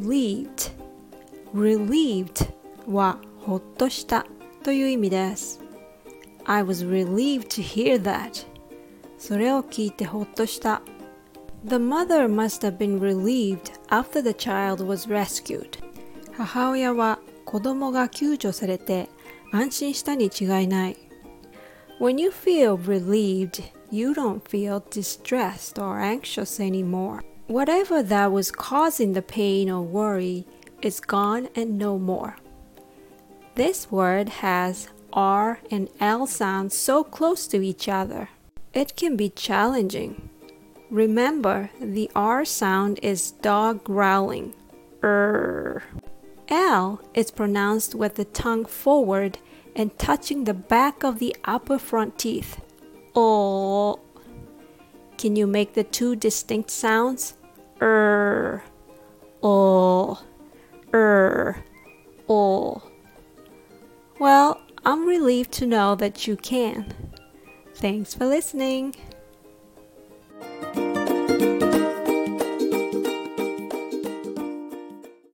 relieved relieved はほっとしたという意味です I was relieved to hear that それを聞いてほっとした The mother must have been relieved after the child was rescued 母親は子供が救助されて安心したに違いない When you feel relieved, you don't feel distressed or anxious anymore. Whatever that was causing the pain or worry is gone and no more. This word has R and L sounds so close to each other. It can be challenging. Remember, the R sound is dog growling. Er. L is pronounced with the tongue forward and touching the back of the upper front teeth. Oh. Can you make the two distinct sounds? Er. Oh. Er. Well, I'm relieved to know that you can. Thanks for listening.